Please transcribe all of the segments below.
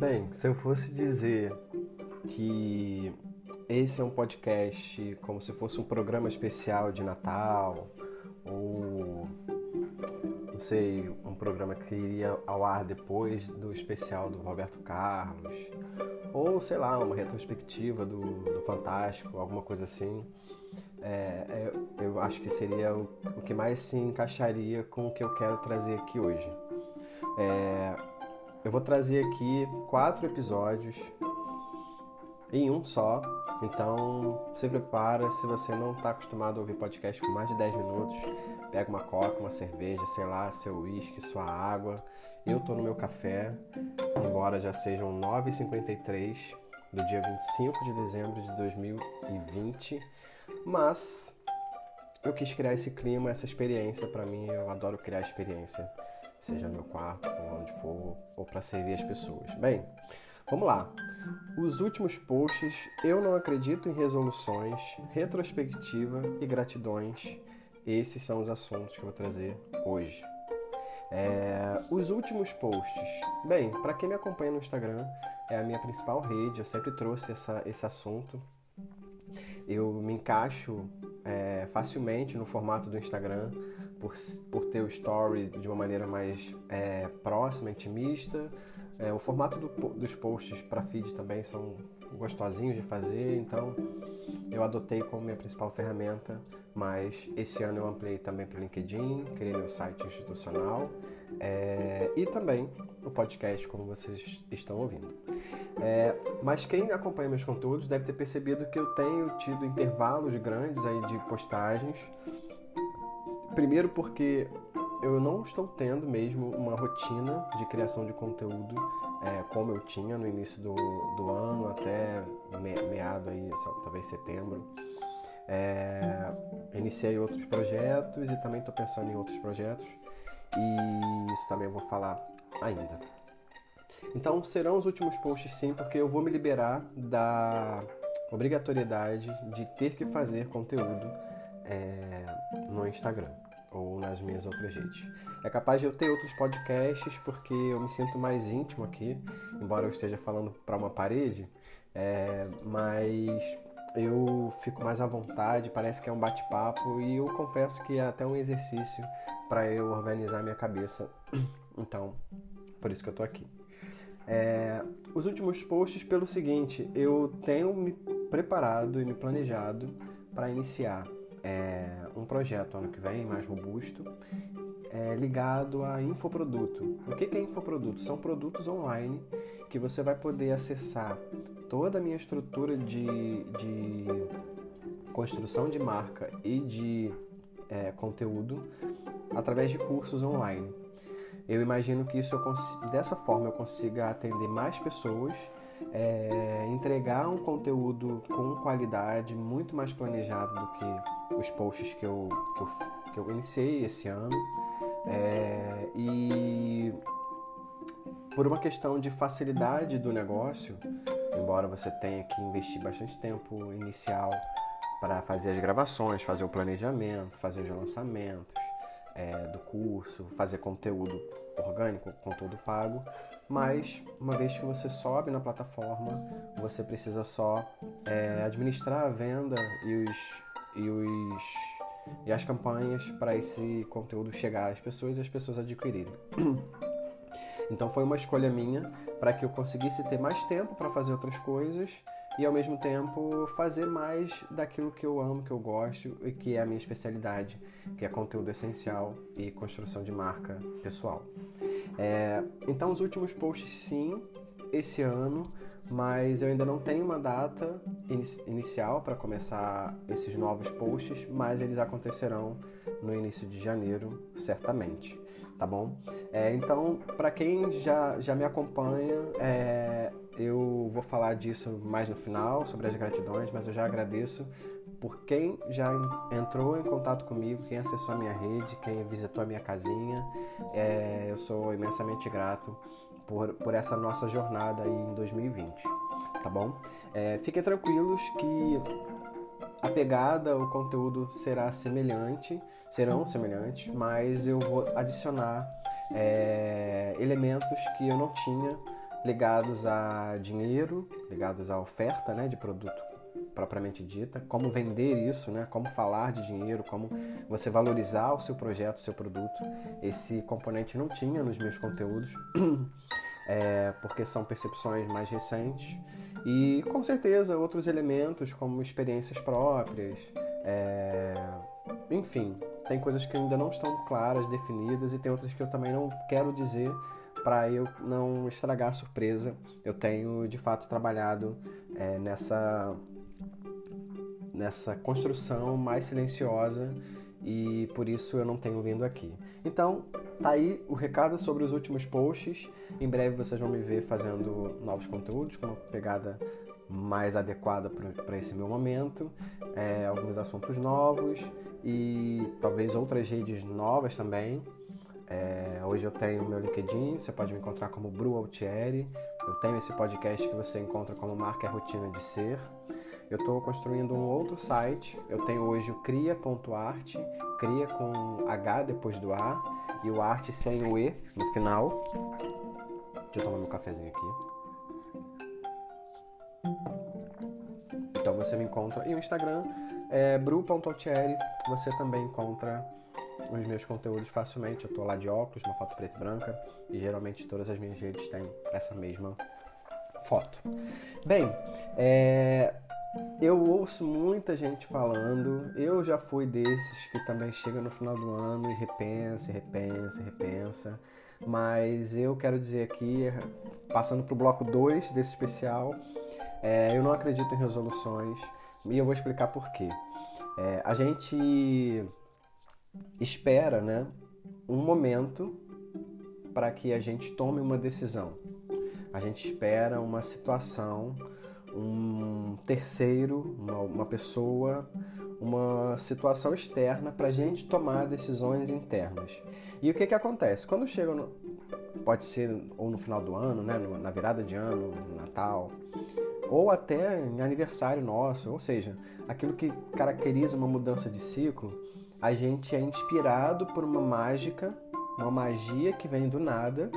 Bem, se eu fosse dizer que esse é um podcast como se fosse um programa especial de Natal ou não sei, um programa que iria ao ar depois do especial do Roberto Carlos ou sei lá, uma retrospectiva do, do Fantástico, alguma coisa assim. É, é, eu acho que seria o, o, que mais se encaixaria com o que eu quero trazer aqui hoje. É, eu vou trazer aqui quatro episódios em um só. Então se prepara, se você não está acostumado a ouvir podcast com mais de 10 minutos, pega uma coca, uma cerveja, sei lá, seu uísque, sua água. Eu estou no meu café, embora já sejam 9h53 do dia 25 de dezembro de 2020, mas eu quis criar esse clima, essa experiência para mim, eu adoro criar experiência, seja no meu quarto, onde for, ou para servir as pessoas. Bem, Vamos lá. Os últimos posts, eu não acredito em resoluções, retrospectiva e gratidões. Esses são os assuntos que eu vou trazer hoje. É, os últimos posts. Bem, para quem me acompanha no Instagram, é a minha principal rede, eu sempre trouxe essa, esse assunto. Eu me encaixo é, facilmente no formato do Instagram, por, por ter o story de uma maneira mais é, próxima, intimista, é, o formato do, dos posts para feed também são gostosinhos de fazer, então eu adotei como minha principal ferramenta, mas esse ano eu ampliei também para o LinkedIn, criei meu site institucional é, e também o podcast, como vocês estão ouvindo. É, mas quem acompanha meus conteúdos deve ter percebido que eu tenho tido intervalos grandes aí de postagens. Primeiro porque eu não estou tendo mesmo uma rotina de criação de conteúdo é, como eu tinha no início do, do ano até meado aí, talvez setembro. É, iniciei outros projetos e também estou pensando em outros projetos e isso também eu vou falar ainda. Então serão os últimos posts sim, porque eu vou me liberar da obrigatoriedade de ter que fazer conteúdo é, no Instagram ou nas minhas outras redes. É capaz de eu ter outros podcasts porque eu me sinto mais íntimo aqui, embora eu esteja falando para uma parede, é, mas eu fico mais à vontade, parece que é um bate-papo e eu confesso que é até um exercício para eu organizar minha cabeça. Então, por isso que eu tô aqui. É, os últimos posts pelo seguinte, eu tenho me preparado e me planejado para iniciar é, um projeto ano que vem mais robusto é, ligado a infoproduto. O que é infoproduto? São produtos online que você vai poder acessar toda a minha estrutura de, de construção de marca e de é, conteúdo através de cursos online. Eu imagino que isso eu dessa forma eu consiga atender mais pessoas é, entregar um conteúdo com qualidade muito mais planejado do que os posts que eu, que eu, que eu iniciei esse ano. É, e por uma questão de facilidade do negócio, embora você tenha que investir bastante tempo inicial para fazer as gravações, fazer o planejamento, fazer os lançamentos é, do curso, fazer conteúdo orgânico, conteúdo pago, mas uma vez que você sobe na plataforma, você precisa só é, administrar a venda e, os, e, os, e as campanhas para esse conteúdo chegar às pessoas e as pessoas adquirirem. Então foi uma escolha minha para que eu conseguisse ter mais tempo para fazer outras coisas e ao mesmo tempo fazer mais daquilo que eu amo, que eu gosto e que é a minha especialidade, que é conteúdo essencial e construção de marca pessoal. É, então, os últimos posts, sim, esse ano, mas eu ainda não tenho uma data inicial para começar esses novos posts, mas eles acontecerão no início de janeiro, certamente, tá bom? É, então, para quem já, já me acompanha, é, eu vou falar disso mais no final, sobre as gratidões, mas eu já agradeço por quem já entrou em contato comigo, quem acessou a minha rede, quem visitou a minha casinha. É, eu sou imensamente grato por, por essa nossa jornada aí em 2020, tá bom? É, fiquem tranquilos que a pegada, o conteúdo será semelhante, serão semelhantes, mas eu vou adicionar é, elementos que eu não tinha ligados a dinheiro, ligados à oferta né, de produto propriamente dita, como vender isso, né? como falar de dinheiro, como você valorizar o seu projeto, o seu produto. Esse componente não tinha nos meus conteúdos, é, porque são percepções mais recentes. E com certeza outros elementos, como experiências próprias, é, enfim, tem coisas que ainda não estão claras, definidas, e tem outras que eu também não quero dizer para eu não estragar a surpresa. Eu tenho de fato trabalhado é, nessa nessa construção mais silenciosa e por isso eu não tenho vindo aqui. Então, tá aí o recado sobre os últimos posts. Em breve vocês vão me ver fazendo novos conteúdos com uma pegada mais adequada para esse meu momento, é, alguns assuntos novos e talvez outras redes novas também. É, hoje eu tenho meu LinkedIn, você pode me encontrar como Bru Altieri. Eu tenho esse podcast que você encontra como Marca é Rotina de Ser. Eu estou construindo um outro site. Eu tenho hoje o cria.art, cria com H depois do A e o arte sem o E no final. Deixa eu tomar meu cafezinho aqui. Então você me encontra. E o Instagram é bru.altieri. Você também encontra os meus conteúdos facilmente. Eu estou lá de óculos, uma foto preta e branca. E geralmente todas as minhas redes têm essa mesma foto. Bem, é, eu ouço muita gente falando, eu já fui desses que também chega no final do ano e repensa, repensa, repensa. Mas eu quero dizer aqui, passando para o bloco 2 desse especial, é, eu não acredito em resoluções e eu vou explicar por quê. É, a gente espera né, um momento para que a gente tome uma decisão. A gente espera uma situação um terceiro, uma, uma pessoa, uma situação externa para a gente tomar decisões internas. E o que, que acontece? Quando chega, no, pode ser ou no final do ano, né, na virada de ano, no Natal, ou até em aniversário nosso, ou seja, aquilo que caracteriza uma mudança de ciclo, a gente é inspirado por uma mágica, uma magia que vem do nada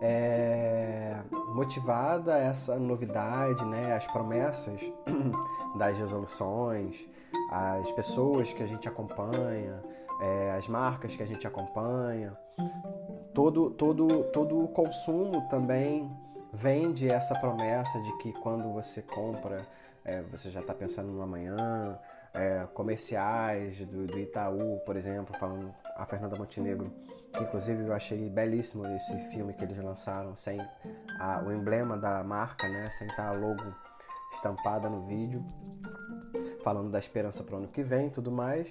é, motivada essa novidade, né, as promessas das resoluções, as pessoas que a gente acompanha, é, as marcas que a gente acompanha, todo, todo, todo o consumo também vende essa promessa de que quando você compra, é, você já está pensando no amanhã, é, comerciais do, do, Itaú, por exemplo, falando a Fernanda Montenegro, inclusive eu achei belíssimo esse filme que eles lançaram, sem a, o emblema da marca, né, sem estar a logo estampada no vídeo, falando da esperança para o ano que vem tudo mais.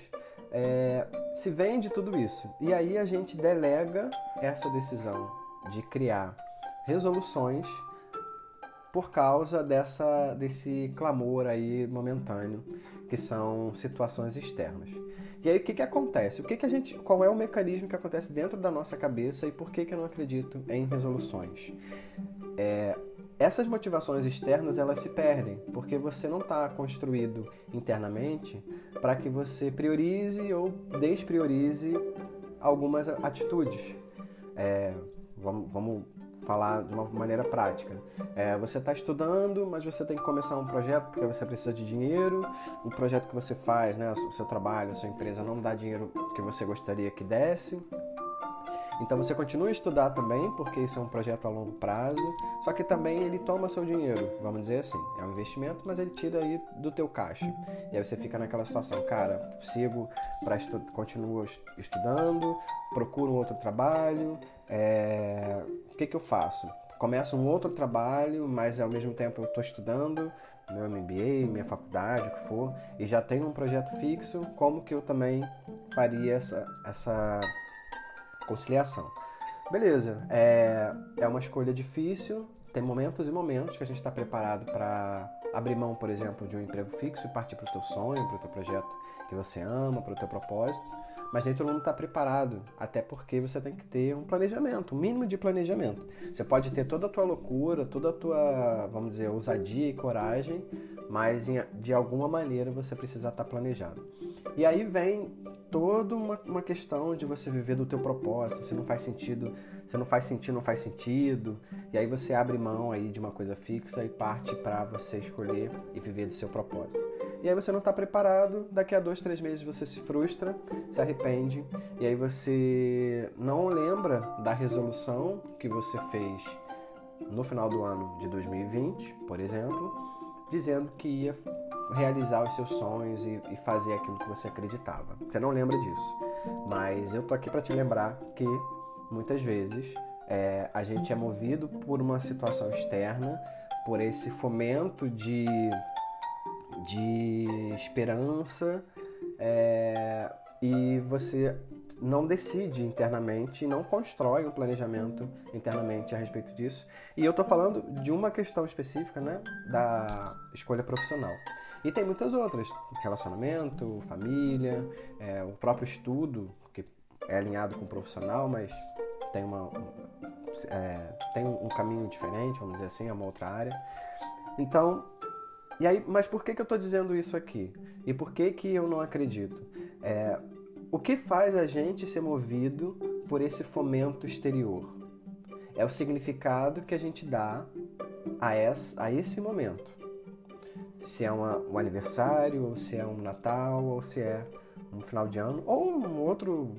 É, se vende tudo isso. E aí a gente delega essa decisão de criar resoluções por causa dessa, desse clamor aí momentâneo que são situações externas. E aí o que, que acontece? O que, que a gente, qual é o mecanismo que acontece dentro da nossa cabeça e por que, que eu não acredito em resoluções? É, essas motivações externas elas se perdem porque você não está construído internamente para que você priorize ou despriorize algumas atitudes. É, vamos, vamos falar de uma maneira prática. É, você está estudando, mas você tem que começar um projeto porque você precisa de dinheiro. O projeto que você faz, né, o seu trabalho, a sua empresa não dá dinheiro que você gostaria que desse. Então você continua a estudar também, porque isso é um projeto a longo prazo, só que também ele toma seu dinheiro, vamos dizer assim. É um investimento, mas ele tira aí do teu caixa. E aí você fica naquela situação, cara, sigo para estu continuo estudando, procuro um outro trabalho, é, que, que eu faço? Começo um outro trabalho, mas ao mesmo tempo eu estou estudando meu MBA, minha faculdade, o que for, e já tenho um projeto fixo, como que eu também faria essa, essa conciliação? Beleza, é, é uma escolha difícil, tem momentos e momentos que a gente está preparado para abrir mão, por exemplo, de um emprego fixo e partir para o teu sonho, para o teu projeto que você ama, para o teu propósito mas nem todo mundo está preparado, até porque você tem que ter um planejamento, um mínimo de planejamento. Você pode ter toda a tua loucura, toda a tua, vamos dizer, ousadia e coragem, mas de alguma maneira você precisa estar tá planejado. E aí vem toda uma, uma questão de você viver do teu propósito, se não faz sentido, se não faz sentido, não faz sentido, e aí você abre mão aí de uma coisa fixa e parte para você escolher e viver do seu propósito. E aí você não está preparado, daqui a dois, três meses você se frustra, se arrepende, e aí você não lembra da resolução que você fez no final do ano de 2020, por exemplo, dizendo que ia realizar os seus sonhos e, e fazer aquilo que você acreditava. Você não lembra disso, mas eu tô aqui para te lembrar que muitas vezes é, a gente é movido por uma situação externa, por esse fomento de, de esperança é, e você não decide internamente, não constrói um planejamento internamente a respeito disso. E eu estou falando de uma questão específica, né, da escolha profissional. E tem muitas outras, relacionamento, família, é, o próprio estudo, que é alinhado com o profissional, mas tem, uma, é, tem um caminho diferente, vamos dizer assim, é uma outra área. Então, e aí, mas por que, que eu estou dizendo isso aqui? E por que, que eu não acredito? É, o que faz a gente ser movido por esse fomento exterior? É o significado que a gente dá a, a esse momento se é uma, um aniversário, ou se é um Natal, ou se é um final de ano, ou um outro,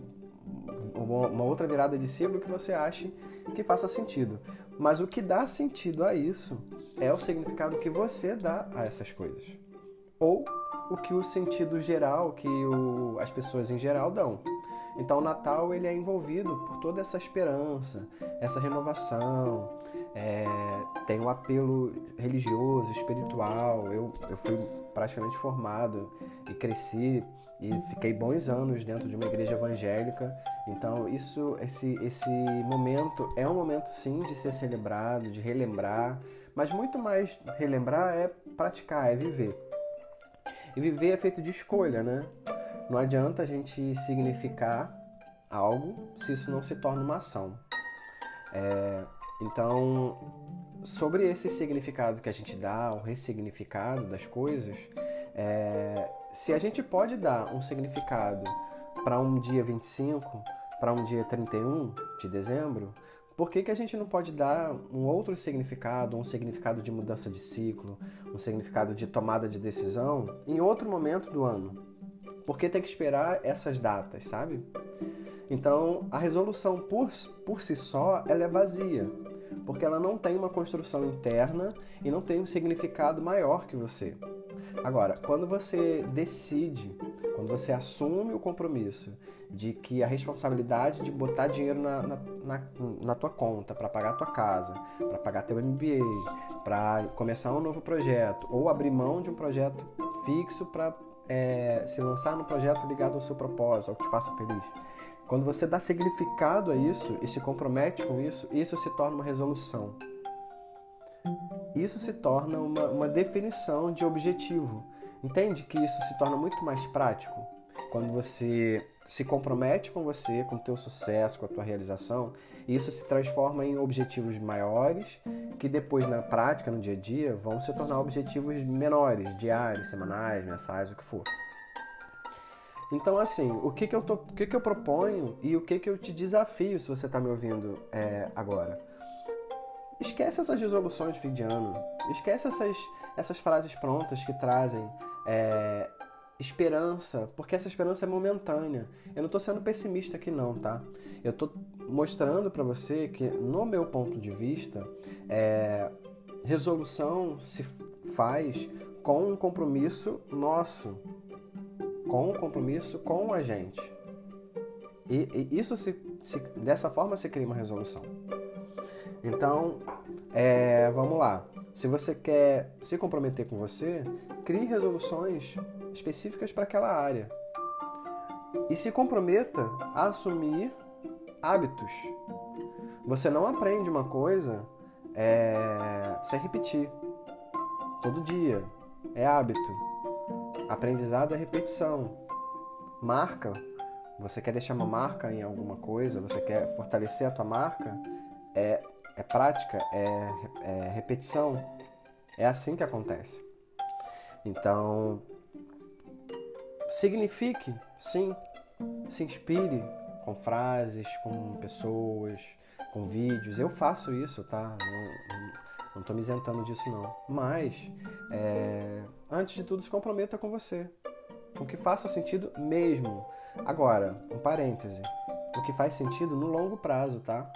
uma outra virada de ciclo que você ache que faça sentido. Mas o que dá sentido a isso é o significado que você dá a essas coisas. Ou o que o sentido geral, que o, as pessoas em geral dão. Então o Natal ele é envolvido por toda essa esperança, essa renovação, é, tem um apelo religioso, espiritual. Eu, eu fui praticamente formado e cresci e fiquei bons anos dentro de uma igreja evangélica. Então isso, esse, esse momento é um momento sim de ser celebrado, de relembrar, mas muito mais relembrar é praticar, é viver. E viver é feito de escolha, né? Não adianta a gente significar algo se isso não se torna uma ação. É, então, sobre esse significado que a gente dá, o ressignificado das coisas, é, se a gente pode dar um significado para um dia 25, para um dia 31 de dezembro, por que, que a gente não pode dar um outro significado, um significado de mudança de ciclo, um significado de tomada de decisão em outro momento do ano? Por que tem que esperar essas datas, sabe? Então, a resolução por, por si só, ela é vazia porque ela não tem uma construção interna e não tem um significado maior que você. Agora, quando você decide, quando você assume o compromisso de que a responsabilidade de botar dinheiro na, na, na, na tua conta para pagar tua casa, para pagar teu MBA, para começar um novo projeto, ou abrir mão de um projeto fixo para é, se lançar num projeto ligado ao seu propósito, ao que te faça feliz quando você dá significado a isso e se compromete com isso, isso se torna uma resolução. Isso se torna uma, uma definição de objetivo. Entende que isso se torna muito mais prático quando você se compromete com você, com o teu sucesso, com a tua realização, e isso se transforma em objetivos maiores, que depois na prática, no dia a dia, vão se tornar objetivos menores, diários, semanais, mensais, o que for. Então, assim, o que, que, eu, tô, o que, que eu proponho e o que, que eu te desafio, se você está me ouvindo é, agora? Esquece essas resoluções de fim de ano. Esquece essas, essas frases prontas que trazem é, esperança, porque essa esperança é momentânea. Eu não estou sendo pessimista aqui não, tá? Eu estou mostrando para você que, no meu ponto de vista, é, resolução se faz com um compromisso nosso, com o compromisso com a gente. E, e isso se, se, dessa forma se cria uma resolução. Então, é, vamos lá. Se você quer se comprometer com você, crie resoluções específicas para aquela área. E se comprometa a assumir hábitos. Você não aprende uma coisa é, sem repetir. Todo dia. É hábito. Aprendizado é repetição. Marca. Você quer deixar uma marca em alguma coisa? Você quer fortalecer a tua marca? É, é prática, é, é repetição. É assim que acontece. Então, signifique, sim, se inspire com frases, com pessoas, com vídeos. Eu faço isso, tá? Não estou me isentando disso não. Mas, é, antes de tudo, se comprometa com você. Com que faça sentido mesmo. Agora, um parêntese. O que faz sentido no longo prazo, tá?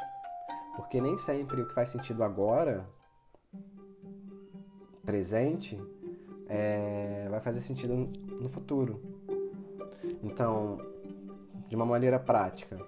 Porque nem sempre o que faz sentido agora, presente, é, vai fazer sentido no futuro. Então, de uma maneira prática.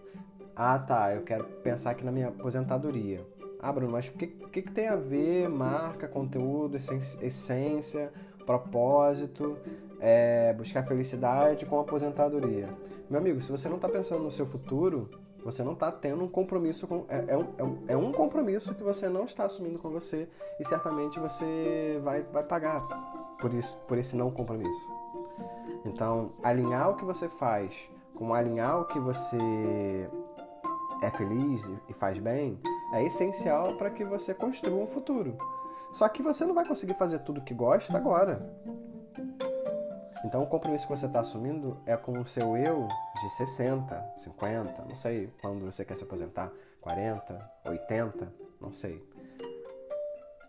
Ah, tá, eu quero pensar aqui na minha aposentadoria. Ah, Bruno, mas o que, que, que, tem a ver marca, conteúdo, essência, propósito, é, buscar felicidade com aposentadoria? Meu amigo, se você não está pensando no seu futuro, você não está tendo um compromisso com. É, é, é, um, é um compromisso que você não está assumindo com você e certamente você vai, vai pagar por, isso, por esse não compromisso. Então, alinhar o que você faz com alinhar o que você é feliz e faz bem é essencial para que você construa um futuro. Só que você não vai conseguir fazer tudo que gosta agora. Então o compromisso que você está assumindo é com o seu eu de 60, 50, não sei quando você quer se aposentar, 40, 80, não sei.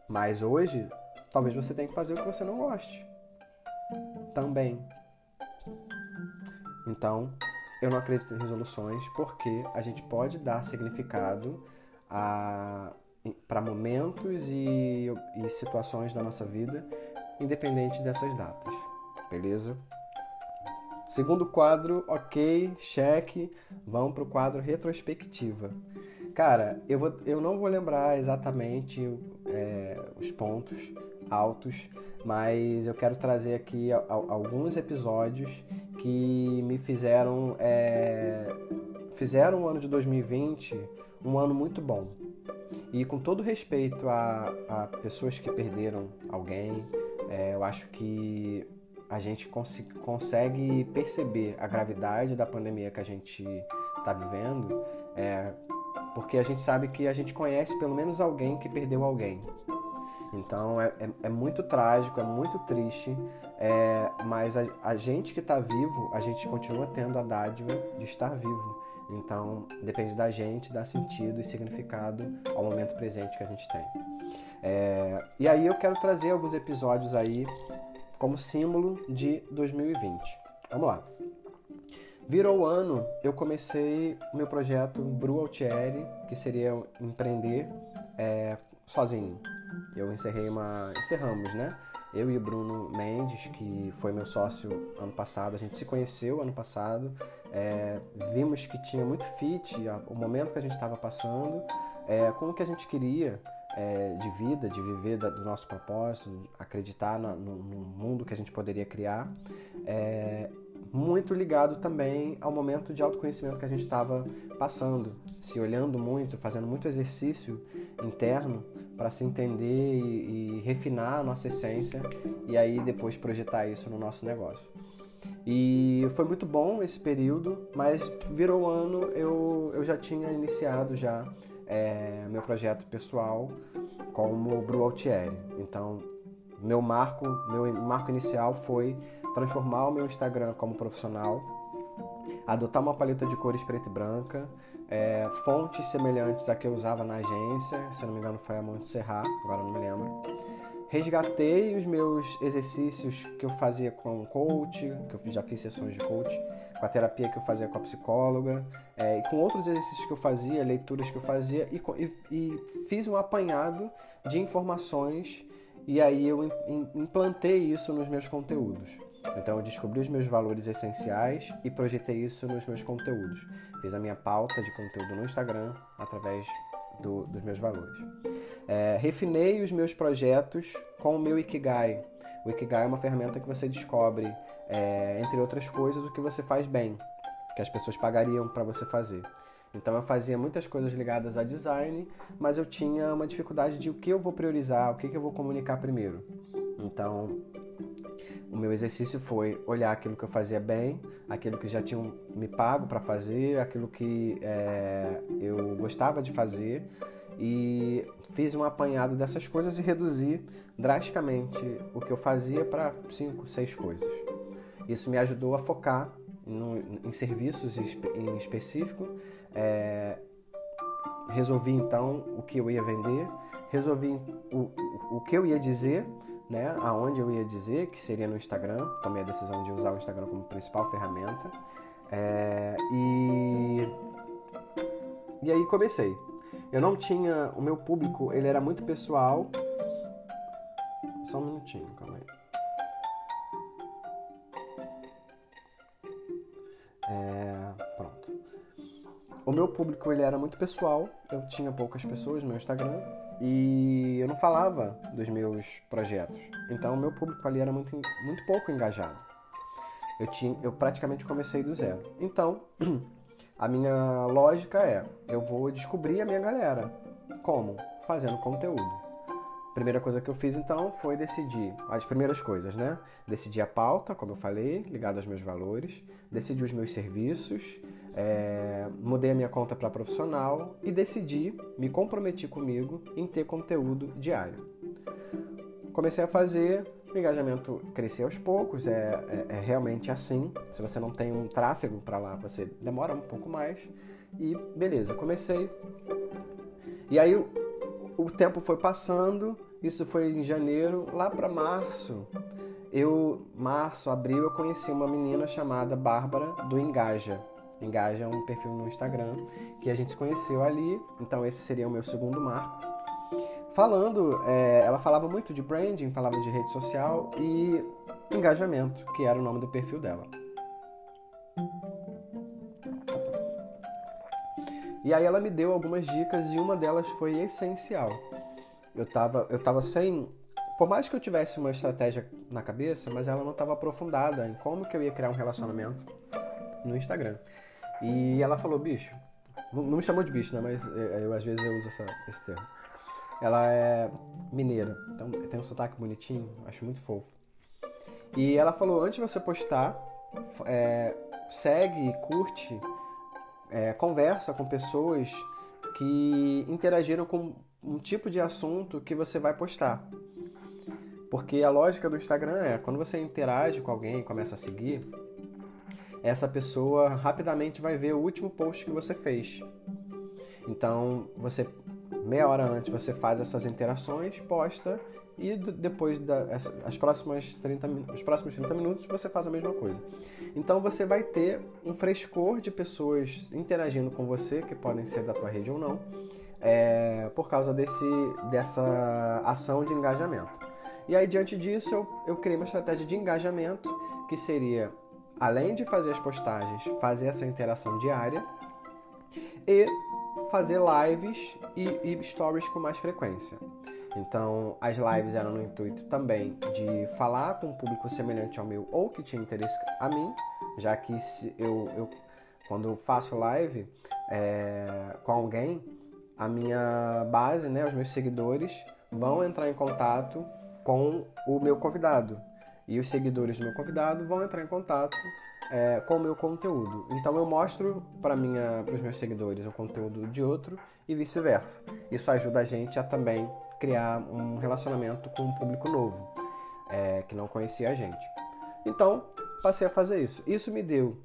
Mas hoje, talvez você tenha que fazer o que você não goste. Também. Então, eu não acredito em resoluções porque a gente pode dar significado para momentos e, e situações da nossa vida, independente dessas datas. Beleza? Segundo quadro, ok, cheque. Vamos para o quadro retrospectiva. Cara, eu, vou, eu não vou lembrar exatamente é, os pontos altos, mas eu quero trazer aqui alguns episódios que me fizeram é, fizeram o ano de 2020 um ano muito bom. E com todo respeito a, a pessoas que perderam alguém, é, eu acho que a gente cons consegue perceber a gravidade da pandemia que a gente está vivendo, é, porque a gente sabe que a gente conhece pelo menos alguém que perdeu alguém. Então é, é, é muito trágico, é muito triste, é, mas a, a gente que está vivo, a gente continua tendo a dádiva de estar vivo. Então depende da gente dar sentido e significado ao momento presente que a gente tem. É, e aí eu quero trazer alguns episódios aí como símbolo de 2020. Vamos lá. Virou o ano, eu comecei o meu projeto Bru Altieri, que seria empreender é, sozinho. Eu encerrei uma. Encerramos, né? Eu e o Bruno Mendes, que foi meu sócio ano passado, a gente se conheceu ano passado, é, vimos que tinha muito fit o momento que a gente estava passando, é, com o que a gente queria é, de vida, de viver da, do nosso propósito, acreditar no, no, mundo que a gente poderia criar. É, muito ligado também ao momento de autoconhecimento que a gente estava passando, se olhando muito, fazendo muito exercício interno para se entender e, e, refinar a nossa essência e aí depois projetar isso no nosso negócio. E foi muito bom esse período, mas virou ano eu, eu já tinha iniciado já é, meu projeto pessoal como Bru Altieri. Então meu marco, meu marco inicial foi transformar o meu Instagram como profissional, adotar uma paleta de cores preta e branca, é, fontes semelhantes à que eu usava na agência, se não me engano foi a Monte Serrat, agora não me lembro. Resgatei os meus exercícios que eu fazia com coach, que eu já fiz sessões de coach, com a terapia que eu fazia com a psicóloga, é, e com outros exercícios que eu fazia, leituras que eu fazia, e, e, e fiz um apanhado de informações e aí eu implantei isso nos meus conteúdos. Então eu descobri os meus valores essenciais e projetei isso nos meus conteúdos. Fiz a minha pauta de conteúdo no Instagram através do, dos meus valores. É, refinei os meus projetos com o meu Ikigai. O Ikigai é uma ferramenta que você descobre, é, entre outras coisas, o que você faz bem, que as pessoas pagariam para você fazer. Então eu fazia muitas coisas ligadas a design, mas eu tinha uma dificuldade de o que eu vou priorizar, o que, que eu vou comunicar primeiro. Então o meu exercício foi olhar aquilo que eu fazia bem, aquilo que já tinham me pago para fazer, aquilo que é, eu gostava de fazer e fiz um apanhado dessas coisas e reduzi drasticamente o que eu fazia para cinco, seis coisas. Isso me ajudou a focar no, em serviços em específico. É, resolvi então o que eu ia vender, resolvi o, o, que eu ia dizer, né, aonde eu ia dizer, que seria no Instagram. Tomei a decisão de usar o Instagram como principal ferramenta. É, e, e aí comecei. Eu não tinha. O meu público ele era muito pessoal. Só um minutinho, calma aí. É, pronto. O meu público ele era muito pessoal, eu tinha poucas pessoas no meu Instagram e eu não falava dos meus projetos. Então o meu público ali era muito, muito pouco engajado. Eu, tinha, eu praticamente comecei do zero. Então, a minha lógica é: eu vou descobrir a minha galera. Como? Fazendo conteúdo. Primeira coisa que eu fiz então foi decidir as primeiras coisas, né? Decidir a pauta, como eu falei, ligado aos meus valores, decidi os meus serviços, é, mudei a minha conta para profissional e decidi, me comprometi comigo em ter conteúdo diário. Comecei a fazer, o engajamento cresceu aos poucos, é, é, é realmente assim. Se você não tem um tráfego para lá, você demora um pouco mais. E beleza, comecei. E aí o, o tempo foi passando isso foi em janeiro, lá para março. Eu, março, abril, eu conheci uma menina chamada Bárbara do Engaja. Engaja um perfil no Instagram que a gente se conheceu ali, então esse seria o meu segundo marco. Falando, é, ela falava muito de branding, falava de rede social e engajamento, que era o nome do perfil dela. E aí ela me deu algumas dicas e uma delas foi essencial eu tava, eu tava sem. Por mais que eu tivesse uma estratégia na cabeça, mas ela não estava aprofundada em como que eu ia criar um relacionamento no Instagram. E ela falou, bicho, não me chamou de bicho, né? Mas é, eu às vezes eu uso essa, esse termo. Ela é mineira, então tem um sotaque bonitinho, acho muito fofo. E ela falou, antes de você postar, é, segue, curte, é, conversa com pessoas que interagiram com um tipo de assunto que você vai postar. Porque a lógica do Instagram é, quando você interage com alguém, começa a seguir, essa pessoa rapidamente vai ver o último post que você fez. Então, você meia hora antes você faz essas interações, posta e depois das as próximas 30, os próximos 30 minutos você faz a mesma coisa. Então você vai ter um frescor de pessoas interagindo com você, que podem ser da tua rede ou não, é, por causa desse, dessa ação de engajamento. E aí, diante disso, eu, eu criei uma estratégia de engajamento que seria, além de fazer as postagens, fazer essa interação diária e fazer lives e, e stories com mais frequência. Então, as lives eram no intuito também de falar com um público semelhante ao meu ou que tinha interesse a mim, já que eu, eu quando faço live é, com alguém, a minha base, né, os meus seguidores, vão entrar em contato com o meu convidado. E os seguidores do meu convidado vão entrar em contato é, com o meu conteúdo. Então eu mostro para os meus seguidores o conteúdo de outro e vice-versa. Isso ajuda a gente a também criar um relacionamento com um público novo, é, que não conhecia a gente. Então, passei a fazer isso. Isso me deu,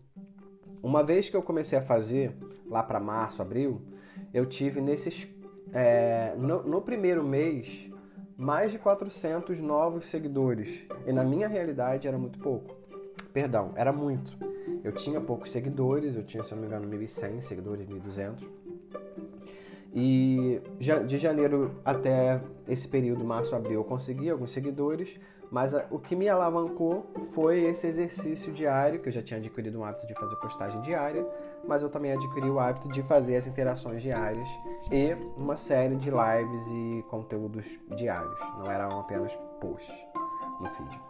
uma vez que eu comecei a fazer, lá para março, abril, eu tive nesses. É, no, no primeiro mês, mais de 400 novos seguidores. E na minha realidade era muito pouco. Perdão, era muito. Eu tinha poucos seguidores, eu tinha, se não me engano, 1.100 seguidores, 1.200. E de janeiro até esse período, março, abril, eu consegui alguns seguidores, mas o que me alavancou foi esse exercício diário, que eu já tinha adquirido um hábito de fazer postagem diária, mas eu também adquiri o hábito de fazer as interações diárias e uma série de lives e conteúdos diários, não eram apenas posts no feed.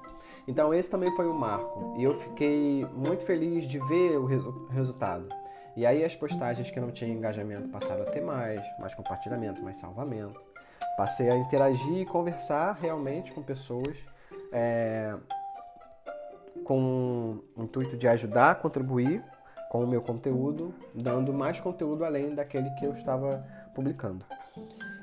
Então esse também foi um marco e eu fiquei muito feliz de ver o resu resultado. E aí as postagens que não tinham engajamento passaram a ter mais, mais compartilhamento, mais salvamento. Passei a interagir e conversar realmente com pessoas é, com o intuito de ajudar, contribuir com o meu conteúdo, dando mais conteúdo além daquele que eu estava publicando.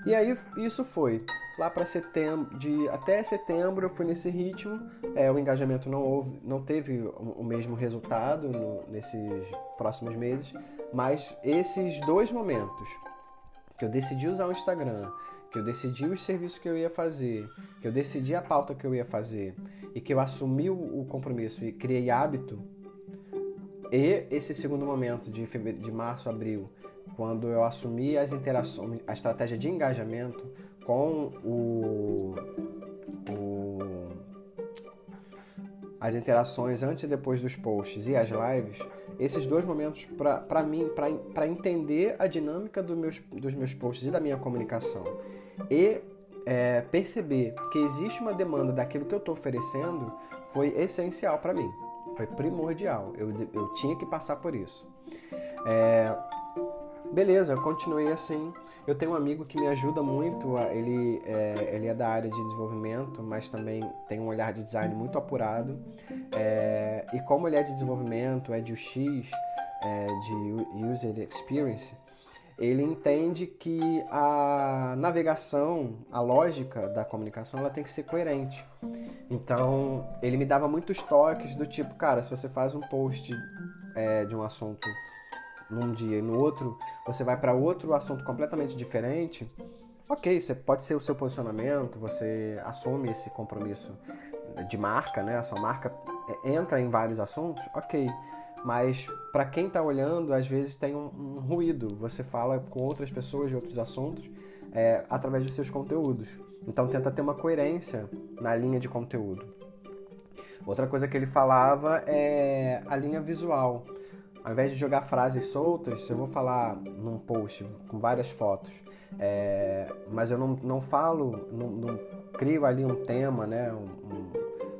E aí isso foi. lá para setembro, de até setembro eu fui nesse ritmo. É, o engajamento não houve, não teve o mesmo resultado no, nesses próximos meses, mas esses dois momentos que eu decidi usar o Instagram, que eu decidi os serviços que eu ia fazer, que eu decidi a pauta que eu ia fazer e que eu assumi o compromisso e criei hábito, e esse segundo momento de, fevereiro, de março, abril, quando eu assumi as interações, a estratégia de engajamento com o, o as interações antes e depois dos posts e as lives, esses dois momentos para mim, para entender a dinâmica do meus, dos meus posts e da minha comunicação e é, perceber que existe uma demanda daquilo que eu estou oferecendo foi essencial para mim, foi primordial. Eu, eu tinha que passar por isso. É, beleza, continuei assim. Eu tenho um amigo que me ajuda muito, ele é, ele é da área de desenvolvimento, mas também tem um olhar de design muito apurado. É, e como ele é de desenvolvimento, é de UX, é, de User Experience, ele entende que a navegação, a lógica da comunicação, ela tem que ser coerente. Então, ele me dava muitos toques do tipo, cara, se você faz um post é, de um assunto num dia e no outro, você vai para outro assunto completamente diferente, ok, você pode ser o seu posicionamento, você assume esse compromisso de marca, né? A sua marca é, entra em vários assuntos, ok. Mas para quem está olhando, às vezes tem um, um, ruído. Você fala com outras pessoas de outros assuntos é, através dos seus conteúdos. Então tenta ter uma coerência na linha de conteúdo. Outra coisa que ele falava é a linha visual. Ao invés de jogar frases soltas, se eu vou falar num post com várias fotos, é, mas eu não, não falo, não, não, crio ali um tema, né, um,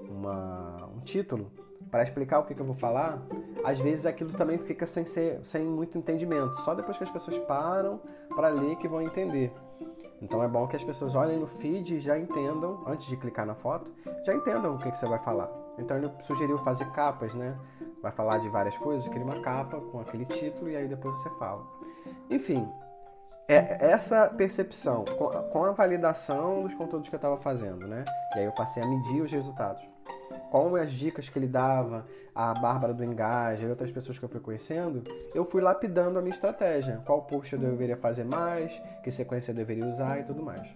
uma, um título para explicar o que, que eu vou falar, às vezes aquilo também fica sem, ser, sem muito entendimento. Só depois que as pessoas param para ler que vão entender. Então é bom que as pessoas olhem no feed e já entendam, antes de clicar na foto, já entendam o que, que você vai falar. Então ele sugeriu fazer capas, né? Vai falar de várias coisas, cria uma capa com aquele título e aí depois você fala. Enfim, é essa percepção, com a validação dos conteúdos que eu estava fazendo, né? E aí eu passei a medir os resultados com as dicas que ele dava, a Bárbara do Engaja e outras pessoas que eu fui conhecendo, eu fui lapidando a minha estratégia. Qual post eu deveria fazer mais, que sequência eu deveria usar e tudo mais.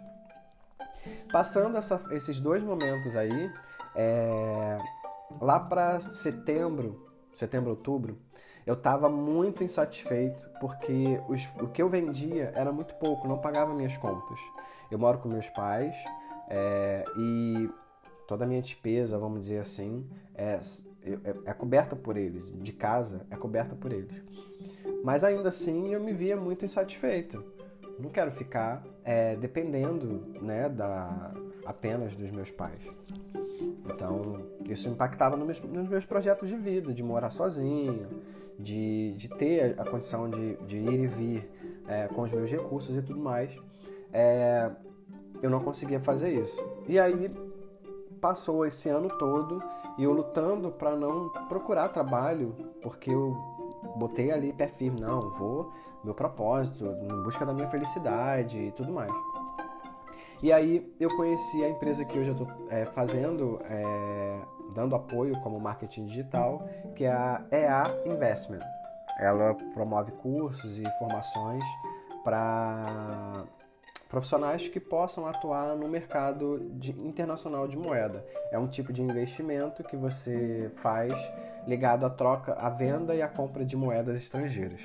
Passando essa, esses dois momentos aí, é, lá para setembro, setembro, outubro, eu estava muito insatisfeito porque os, o que eu vendia era muito pouco, não pagava minhas contas. Eu moro com meus pais é, e toda a minha despesa, vamos dizer assim, é, é, é, coberta por eles, de casa é coberta por eles. Mas ainda assim eu me via muito insatisfeito. Não quero ficar é, dependendo né, da, apenas dos meus pais. Então, isso impactava nos meus, nos meus projetos de vida, de morar sozinho, de, de ter a condição de, de ir e vir é, com os meus recursos e tudo mais. É, eu não conseguia fazer isso. E aí passou esse ano todo e eu lutando para não procurar trabalho, porque eu botei ali pé firme, não, vou meu propósito, em busca da minha felicidade e tudo mais. E aí eu conheci a empresa que hoje eu estou é, fazendo, é, dando apoio como marketing digital, que é a EA Investment. Ela promove cursos e formações para profissionais que possam atuar no mercado de, internacional de moeda. É um tipo de investimento que você faz ligado à troca, à venda e à compra de moedas estrangeiras.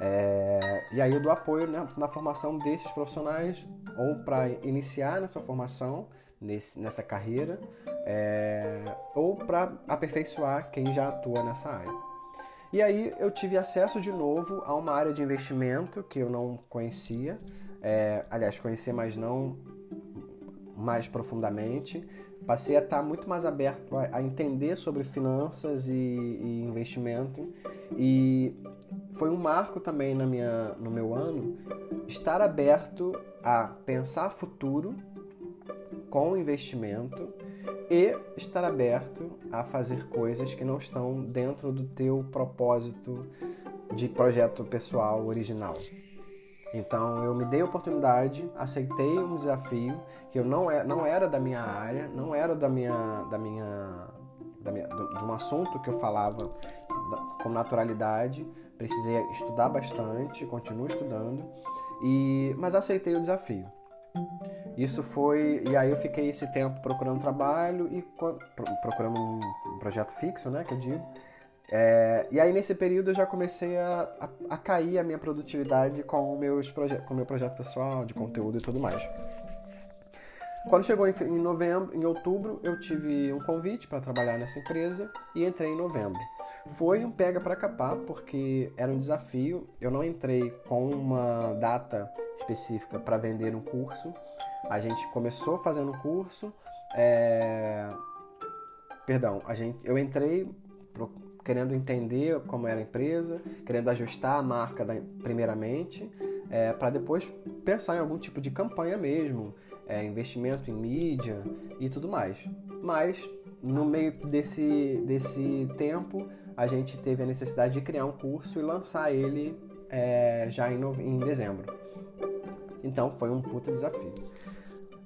É, e aí eu dou apoio né, na formação desses profissionais ou para iniciar nessa formação, nesse, nessa carreira, é, ou para aperfeiçoar quem já atua nessa área. E aí eu tive acesso de novo a uma área de investimento que eu não conhecia, é, aliás, conhecer, mas não mais profundamente. Passei a estar muito mais aberto a, a entender sobre finanças e, e, investimento e foi um marco também na minha, no meu ano estar aberto a pensar futuro com investimento e estar aberto a fazer coisas que não estão dentro do teu propósito de projeto pessoal original. Então eu me dei a oportunidade, aceitei um desafio que eu não, é, não era da minha área, não era da minha, da minha, da minha de um assunto que eu falava com naturalidade. Precisei estudar bastante, continuo estudando, e mas aceitei o desafio. Isso foi. E aí eu fiquei esse tempo procurando trabalho e procurando um projeto fixo, né? Que eu digo. É, e aí nesse período eu já comecei a, a, a cair a minha produtividade com o com meu projeto pessoal, de conteúdo e tudo mais. Quando chegou em, em novembro, em outubro, eu tive um convite para trabalhar nessa empresa e entrei em novembro. Foi um pega para capar porque era um desafio. Eu não entrei com uma data específica para vender um curso. A gente começou fazendo um curso. É... Perdão, a gente, eu entrei pro... querendo entender como era a empresa, querendo ajustar a marca da... primeiramente, é... para depois pensar em algum tipo de campanha mesmo, é... investimento em mídia e tudo mais. Mas no meio desse, desse tempo, a gente teve a necessidade de criar um curso e lançar ele é, já em, no... em dezembro. Então foi um puta desafio.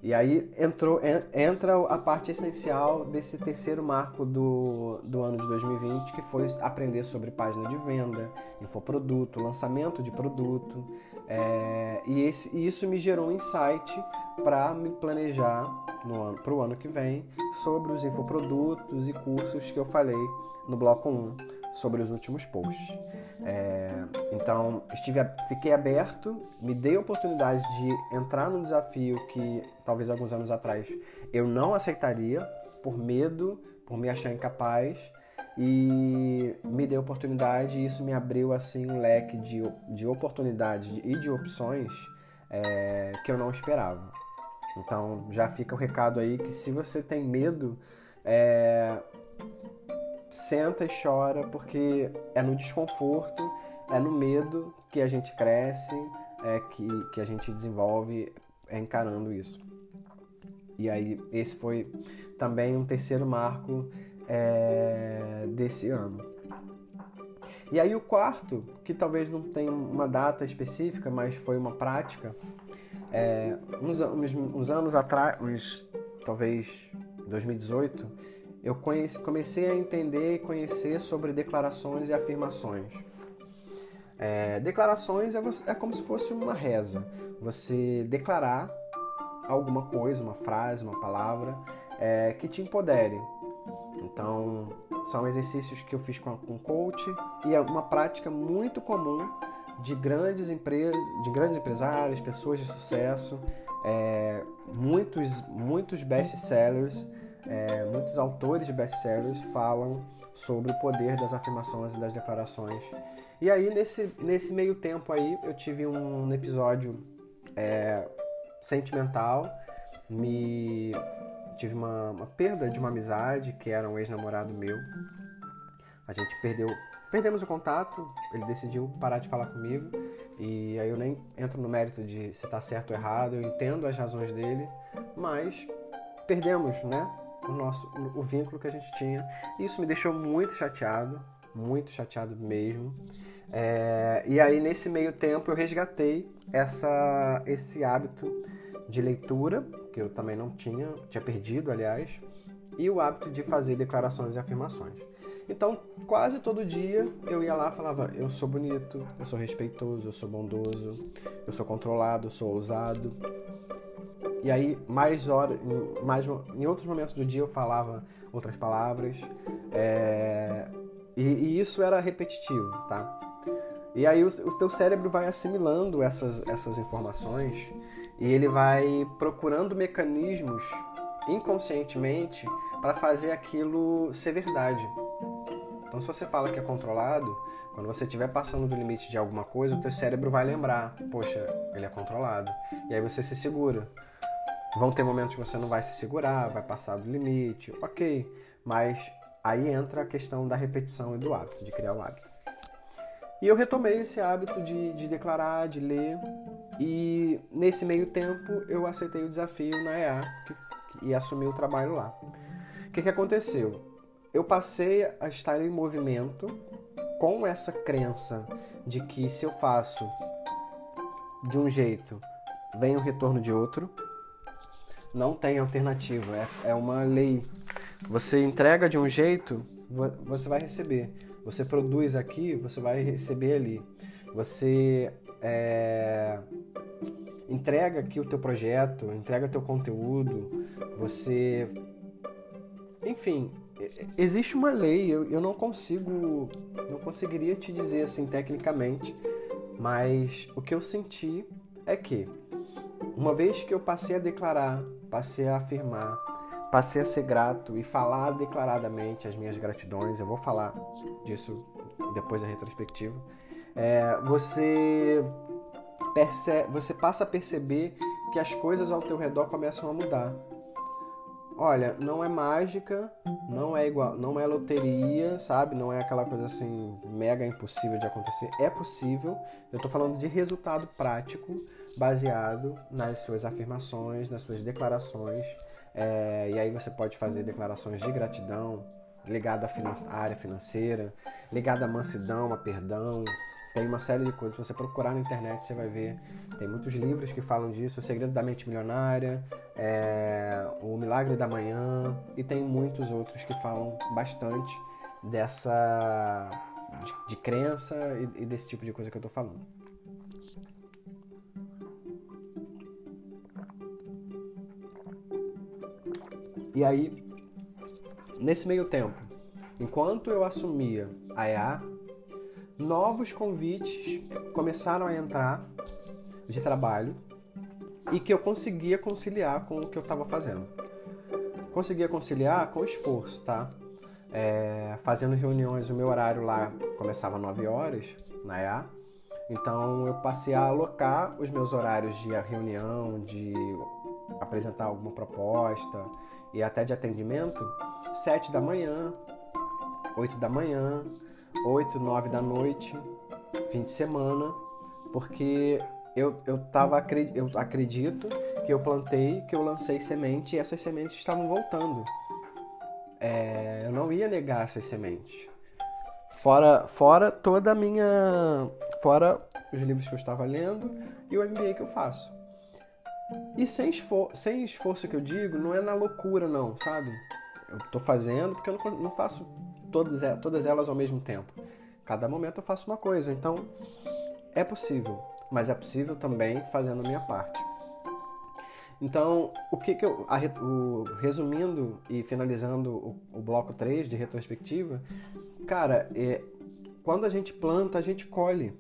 E aí entrou, entra a parte essencial desse terceiro marco do, do ano de 2020, que foi aprender sobre página de venda, infoproduto, lançamento de produto. É, e, esse, e isso me gerou um insight para me planejar para o ano que vem sobre os infoprodutos e cursos que eu falei no bloco 1 sobre os últimos posts. É, então, estive, fiquei aberto, me dei a oportunidade de entrar num desafio que talvez alguns anos atrás eu não aceitaria por medo, por me achar incapaz e me dei a oportunidade e isso me abriu assim um leque de, de oportunidades e de opções é, que eu não esperava. Então já fica o recado aí que se você tem medo, é, senta e chora, porque é no desconforto, é no medo que a gente cresce, é que, que a gente desenvolve é encarando isso. E aí, esse foi também um terceiro marco é, desse ano. E aí, o quarto, que talvez não tenha uma data específica, mas foi uma prática, é, uns, uns, uns anos atrás, uns, talvez 2018, eu conheci, comecei a entender e conhecer sobre declarações e afirmações. É, declarações é, é como se fosse uma reza. Você declarar alguma coisa, uma frase, uma palavra é, que te empodere. Então, são exercícios que eu fiz com, com coach e é uma prática muito comum de grandes empresas, de grandes empresários, pessoas de sucesso, é, muitos, muitos best-sellers é, muitos autores de best-sellers falam sobre o poder das afirmações e das declarações. E aí, nesse, nesse meio tempo aí, eu tive um episódio é, sentimental, me tive uma, uma, perda de uma amizade que era um ex-namorado meu. A gente perdeu, perdemos o contato, ele decidiu parar de falar comigo e aí eu nem entro no mérito de se está certo ou errado, eu entendo as razões dele, mas perdemos, né? o nosso o vínculo que a gente tinha. Isso me deixou muito chateado, muito chateado mesmo. É, e aí nesse meio tempo eu resgatei essa esse hábito de leitura que eu também não tinha, tinha perdido, aliás, e o hábito de fazer declarações e afirmações. Então, quase todo dia eu ia lá e falava: eu sou bonito, eu sou respeitoso, eu sou bondoso, eu sou controlado, eu sou ousado, e aí, mais horas, mais, em outros momentos do dia eu falava outras palavras. É, e, e, isso era repetitivo, tá? E aí o, o teu cérebro vai assimilando essas, essas informações e ele vai procurando mecanismos inconscientemente para fazer aquilo ser verdade. Então, se você fala que é controlado, quando você estiver passando do limite de alguma coisa, o teu cérebro vai lembrar, poxa, ele é controlado. E aí você se segura. Vão ter momentos que você não vai se segurar, vai passar do limite, ok. Mas aí entra a questão da repetição e do hábito, de criar o hábito. E eu retomei esse hábito de, de declarar, de ler, e nesse meio tempo eu aceitei o desafio na EA e assumi o trabalho lá. O que, que aconteceu? Eu passei a estar em movimento com essa crença de que se eu faço de um jeito, vem o retorno de outro. Não tem alternativa, é, é uma lei. Você entrega de um jeito, você vai receber. Você produz aqui, você vai receber ali. Você é, entrega aqui o teu projeto, entrega teu conteúdo, você... Enfim, existe uma lei, eu, eu não consigo, não conseguiria te dizer assim tecnicamente, mas o que eu senti é que uma vez que eu passei a declarar, passei a afirmar, passei a ser grato e falar declaradamente as minhas gratidões, eu vou falar disso depois da retrospectiva, é, você, percebe, você passa a perceber que as coisas ao teu redor começam a mudar. Olha, não é mágica, não é igual, não é loteria, sabe? Não é aquela coisa assim mega impossível de acontecer. É possível. Eu estou falando de resultado prático, baseado nas suas afirmações, nas suas declarações. É, e aí você pode fazer declarações de gratidão ligada à área financeira, ligada à mansidão, a perdão, tem uma série de coisas. Se você procurar na internet, você vai ver. Tem muitos livros que falam disso. O Segredo da Mente Milionária, é, O Milagre da Manhã. E tem muitos outros que falam bastante dessa. de, de crença e, e desse tipo de coisa que eu estou falando. E aí, nesse meio tempo, enquanto eu assumia a EA, novos convites começaram a entrar de trabalho e que eu conseguia conciliar com o que eu estava fazendo. Conseguia conciliar com esforço, tá? É, fazendo reuniões, o meu horário lá começava às 9 horas na EA, então eu passei a alocar os meus horários de reunião, de apresentar alguma proposta e até de atendimento, 7 da manhã, 8 da manhã, 8, 9 da noite, fim de semana, porque eu, eu, tava, eu acredito que eu plantei, que eu lancei semente e essas sementes estavam voltando. É, eu não ia negar essas sementes. Fora, fora toda a minha. Fora os livros que eu estava lendo e o MBA que eu faço. E sem, esfor sem esforço que eu digo, não é na loucura, não, sabe? Eu tô fazendo porque eu não, não faço todas, todas elas ao mesmo tempo. Cada momento eu faço uma coisa, então é possível, mas é possível também fazendo a minha parte. Então, o que, que eu. A, o, resumindo e finalizando o, o, bloco 3 de retrospectiva, cara, é, quando a gente planta, a gente colhe.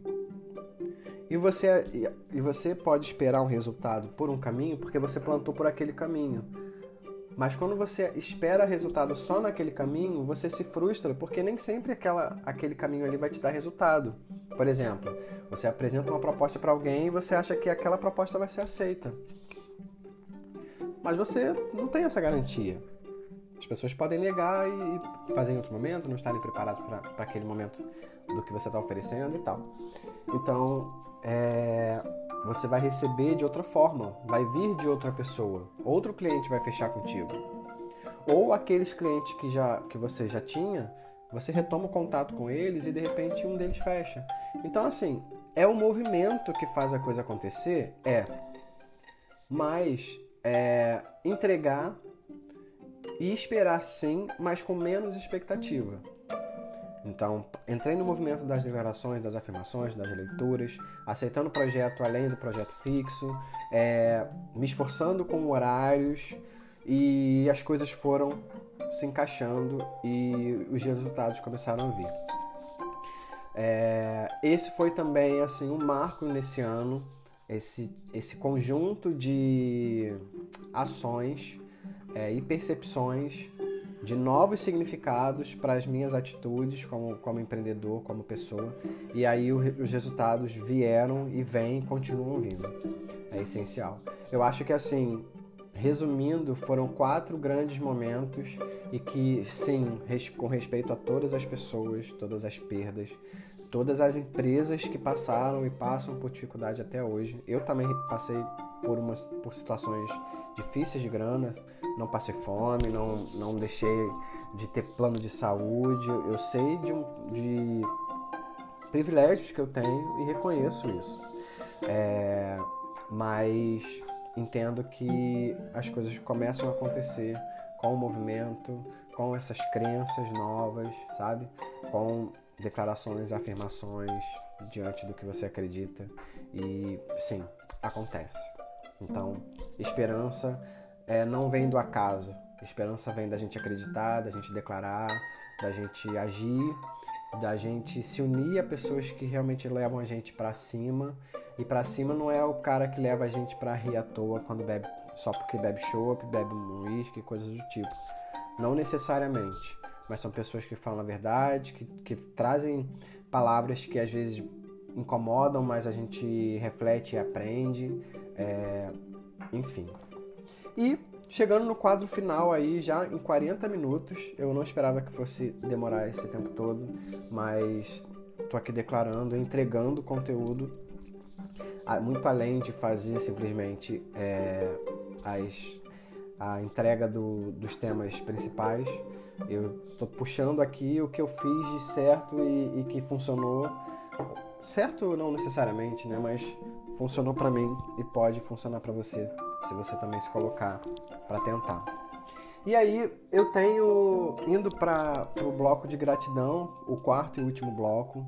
E você, e você pode esperar um resultado por um caminho porque você plantou por aquele caminho. Mas quando você espera resultado só naquele caminho, você se frustra porque nem sempre aquela, aquele caminho ali vai te dar resultado. Por exemplo, você apresenta uma proposta para alguém e você acha que aquela proposta vai ser aceita. Mas você não tem essa garantia. As pessoas podem negar e fazer em outro momento, não estarem preparados para aquele momento do que você está oferecendo e tal. Então, é, você vai receber de outra forma, vai vir de outra pessoa, outro cliente vai fechar contigo. Ou aqueles clientes que já que você já tinha, você retoma o contato com eles e de repente um deles fecha. Então assim, é o movimento que faz a coisa acontecer, é. Mas é, entregar e esperar sim, mas com menos expectativa. Então, entrei no movimento das declarações, das afirmações, das leituras, aceitando o projeto além do projeto fixo, é, me esforçando com horários e as coisas foram se encaixando e os resultados começaram a vir. É, esse foi também assim um marco nesse ano, esse, esse conjunto de ações é, e percepções de novos significados para as minhas atitudes como, como empreendedor, como pessoa. E aí os resultados vieram e vêm e continuam vindo. É essencial. Eu acho que assim, resumindo, foram quatro grandes momentos e que, sim, com respeito a todas as pessoas, todas as perdas, todas as empresas que passaram e passam por dificuldade até hoje. Eu também passei por umas por situações difíceis de grana, não passei fome, não, não deixei de ter plano de saúde. Eu sei de, um, de privilégios que eu tenho e reconheço isso. É, mas entendo que as coisas começam a acontecer com o movimento, com essas crenças novas, sabe? Com declarações, afirmações diante do que você acredita. E sim, acontece. Então, esperança é, não vem do acaso. Esperança vem da gente acreditar, da gente declarar, da gente agir, da gente se unir a pessoas que realmente levam a gente para cima. E para cima não é o cara que leva a gente para rir à toa quando bebe só porque bebe chopp, bebe um uísque, coisas do tipo. Não necessariamente, mas são pessoas que falam a verdade, que, que trazem palavras que às vezes incomodam, mas a gente reflete e aprende. É, enfim. E chegando no quadro final aí, já em 40 minutos, eu não esperava que fosse demorar esse tempo todo, mas tô aqui declarando, entregando conteúdo, muito além de fazer simplesmente é, as, a entrega do, dos temas principais. Eu tô puxando aqui o que eu fiz de certo e, e que funcionou. Certo não necessariamente, né? Mas funcionou para mim e pode funcionar para você, se você também se colocar para tentar. E aí eu tenho indo para o bloco de gratidão, o quarto e último bloco.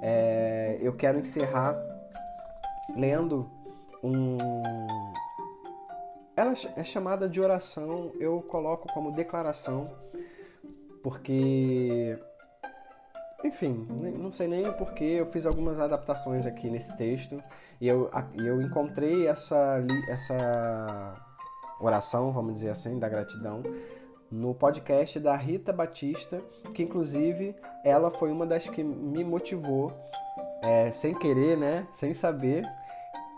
É, eu quero encerrar lendo um. Ela é chamada de oração, eu coloco como declaração, porque enfim, não sei nem porque eu fiz algumas adaptações aqui nesse texto e eu, eu encontrei essa, essa oração, vamos dizer assim, da gratidão no podcast da Rita Batista, que inclusive ela foi uma das que me motivou, é, sem querer, né, sem saber,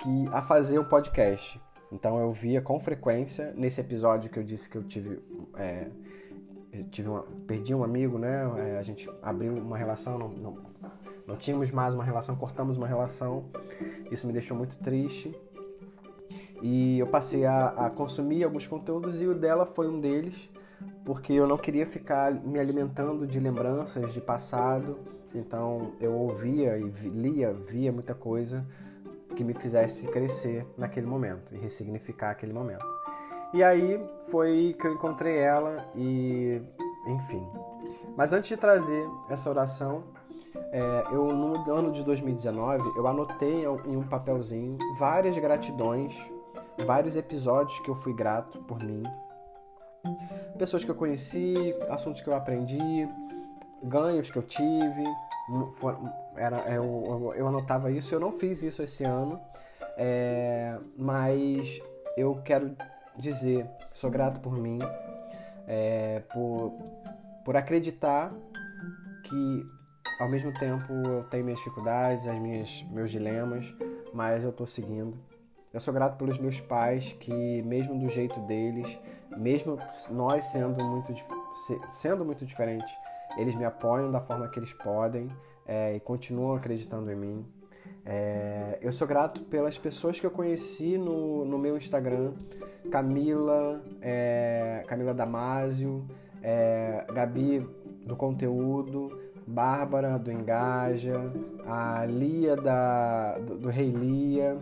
que a fazer um podcast. Então eu via com frequência nesse episódio que eu disse que eu tive é, tive uma, perdi um amigo, né? É, a gente abriu uma relação, não, não, não tínhamos mais uma relação, cortamos uma relação. Isso me deixou muito triste. E eu passei a, a consumir alguns conteúdos e o dela foi um deles, porque eu não queria ficar me alimentando de lembranças de passado. Então eu ouvia e lia, via muita coisa que me fizesse crescer naquele momento e ressignificar aquele momento. E aí foi que eu encontrei ela e enfim. Mas antes de trazer essa oração, é, eu no ano de 2019 eu anotei em um papelzinho várias gratidões, vários episódios que eu fui grato por mim, pessoas que eu conheci, assuntos que eu aprendi, ganhos que eu tive. Era, eu, eu anotava isso, eu não fiz isso esse ano, é, mas eu quero dizer que sou grato por mim, é, por, por acreditar que ao mesmo tempo eu tenho minhas dificuldades, as minhas, meus dilemas, mas eu estou seguindo. Eu sou grato pelos meus pais que, mesmo do jeito deles, mesmo nós sendo muito, sendo muito diferentes, eles me apoiam da forma que eles podem é, e continuam acreditando em mim. É, eu sou grato pelas pessoas que eu conheci no, no meu Instagram, Camila, é, Camila Damasio, é, Gabi do conteúdo, Bárbara do Engaja, a Lia da, do, do Rei Lia,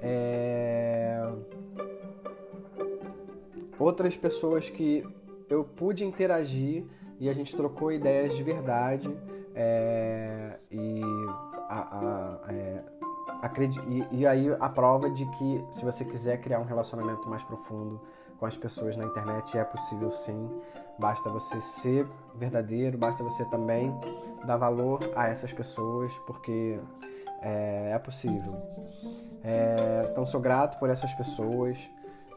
é, outras pessoas que eu pude interagir e a gente trocou ideias de verdade é, e a, a, é, e, e aí a prova de que se você quiser criar um relacionamento mais profundo com as pessoas na internet é possível sim. Basta você ser verdadeiro, basta você também dar valor a essas pessoas, porque é, é possível. É, então sou grato por essas pessoas.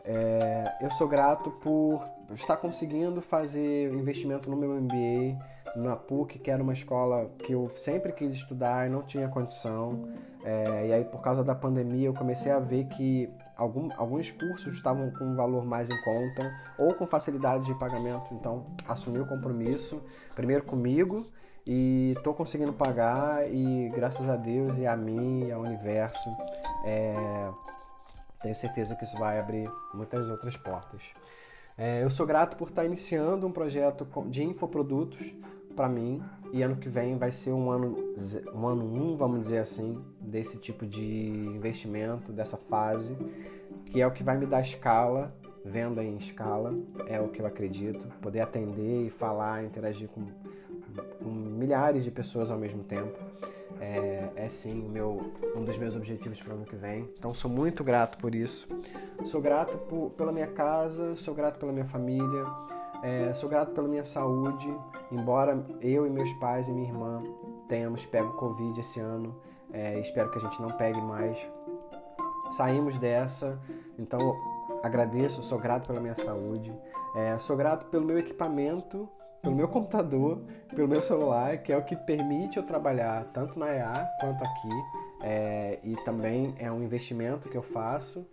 É, eu sou grato por estar conseguindo fazer investimento no meu MBA na PUC, que era uma escola que eu sempre quis estudar e não tinha condição. É, e aí, por causa da pandemia, eu comecei a ver que algum, alguns cursos estavam com um valor mais em conta ou com facilidades de pagamento. Então, assumi o compromisso, primeiro comigo, e estou conseguindo pagar. E graças a Deus e a mim e ao universo, é, tenho certeza que isso vai abrir muitas outras portas. É, eu sou grato por estar iniciando um projeto de infoprodutos para mim e ano que vem vai ser um ano um ano um, vamos dizer assim, desse tipo de investimento, dessa fase, que é o que vai me dar escala, venda em escala, é o que eu acredito, poder atender e falar, interagir com, com milhares de pessoas ao mesmo tempo. É, é, sim meu, um dos meus objetivos para o ano que vem. Então sou muito grato por isso. Sou grato por, pela minha casa, sou grato pela minha família, é, sou grato pela minha saúde, embora eu e meus pais e minha irmã tenhamos pego Covid esse ano, é, espero que a gente não pegue mais. Saímos dessa, então agradeço, sou grato pela minha saúde, é, sou grato pelo meu equipamento, pelo meu computador, pelo meu celular, que é o que permite eu trabalhar tanto na EA quanto aqui, é, e também é um investimento que eu faço,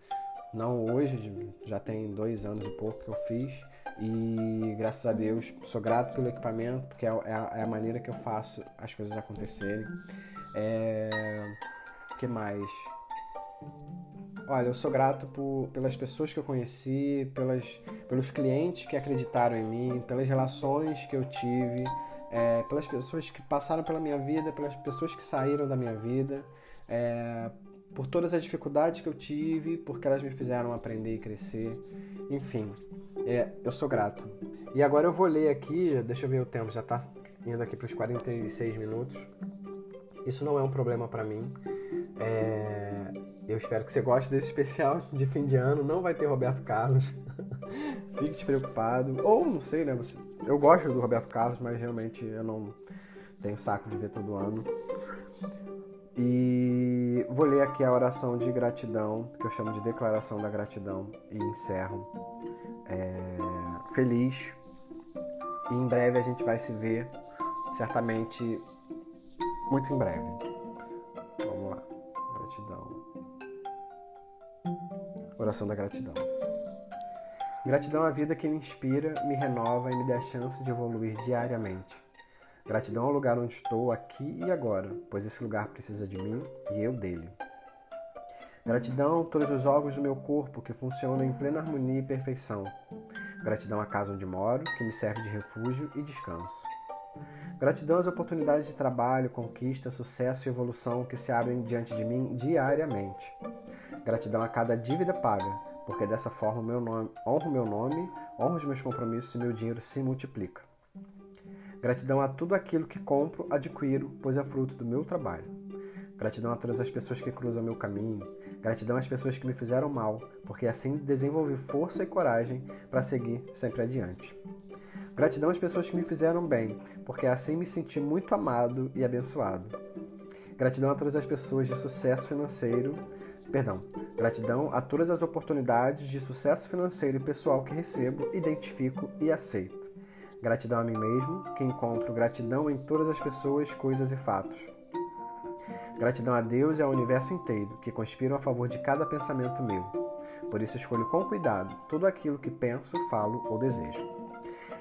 não hoje, já tem dois anos e pouco que eu fiz, e graças a Deus sou grato pelo equipamento, porque é, é a, é a maneira que eu faço as coisas acontecerem. É... que mais? Olha, eu sou grato por, pelas pessoas que eu conheci, pelas, pelos clientes que acreditaram em mim, pelas relações que eu tive, é, pelas pessoas que passaram pela minha vida, pelas pessoas que saíram da minha vida, é, por todas as dificuldades que eu tive, porque elas me fizeram aprender e crescer. Enfim, é, eu sou grato. E agora eu vou ler aqui, deixa eu ver o tempo, já está indo aqui para os 46 minutos. Isso não é um problema para mim. É, eu espero que você goste desse especial de fim de ano. Não vai ter Roberto Carlos. Fique despreocupado. Ou não sei, né? Eu gosto do Roberto Carlos, mas realmente eu não tenho saco de ver todo ano. E vou ler aqui a oração de gratidão, que eu chamo de declaração da gratidão, e encerro. É, feliz. E em breve a gente vai se ver, certamente muito em breve. Vamos lá. Gratidão. Oração da gratidão. Gratidão à vida que me inspira, me renova e me dá a chance de evoluir diariamente. Gratidão ao lugar onde estou aqui e agora, pois esse lugar precisa de mim e eu dele. Gratidão a todos os órgãos do meu corpo que funcionam em plena harmonia e perfeição. Gratidão à casa onde moro, que me serve de refúgio e descanso. Gratidão às oportunidades de trabalho, conquista, sucesso e evolução que se abrem diante de mim diariamente. Gratidão a cada dívida paga, porque dessa forma meu nome, honro meu nome, honro os meus compromissos e meu dinheiro se multiplica. Gratidão a tudo aquilo que compro, adquiro, pois é fruto do meu trabalho. Gratidão a todas as pessoas que cruzam meu caminho. Gratidão às pessoas que me fizeram mal, porque assim desenvolvi força e coragem para seguir sempre adiante. Gratidão às pessoas que me fizeram bem, porque assim me senti muito amado e abençoado. Gratidão a todas as pessoas de sucesso financeiro, perdão, gratidão a todas as oportunidades de sucesso financeiro e pessoal que recebo, identifico e aceito. Gratidão a mim mesmo, que encontro gratidão em todas as pessoas, coisas e fatos. Gratidão a Deus e ao universo inteiro, que conspiram a favor de cada pensamento meu. Por isso escolho com cuidado tudo aquilo que penso, falo ou desejo.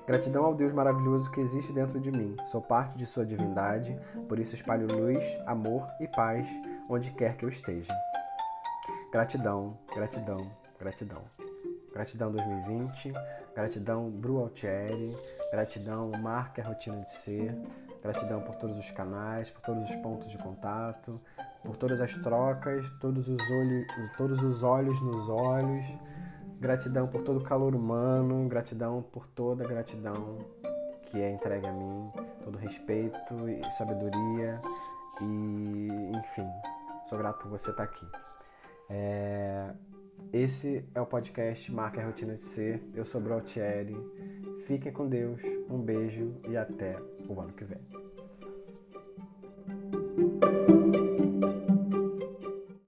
Gratidão ao Deus maravilhoso que existe dentro de mim. Sou parte de sua divindade, por isso espalho luz, amor e paz onde quer que eu esteja. Gratidão, gratidão, gratidão. Gratidão 2020, gratidão Bru Altieri, gratidão Marque a Rotina de Ser, gratidão por todos os canais, por todos os pontos de contato, por todas as trocas, todos os olhos, todos os olhos nos olhos, gratidão por todo o calor humano, gratidão por toda a gratidão que é entregue a mim, todo respeito e sabedoria e enfim, sou grato por você estar aqui. É, esse é o podcast Marca a Rotina de Ser. Eu sou Brotieri. Fiquem com Deus, um beijo e até o ano que vem.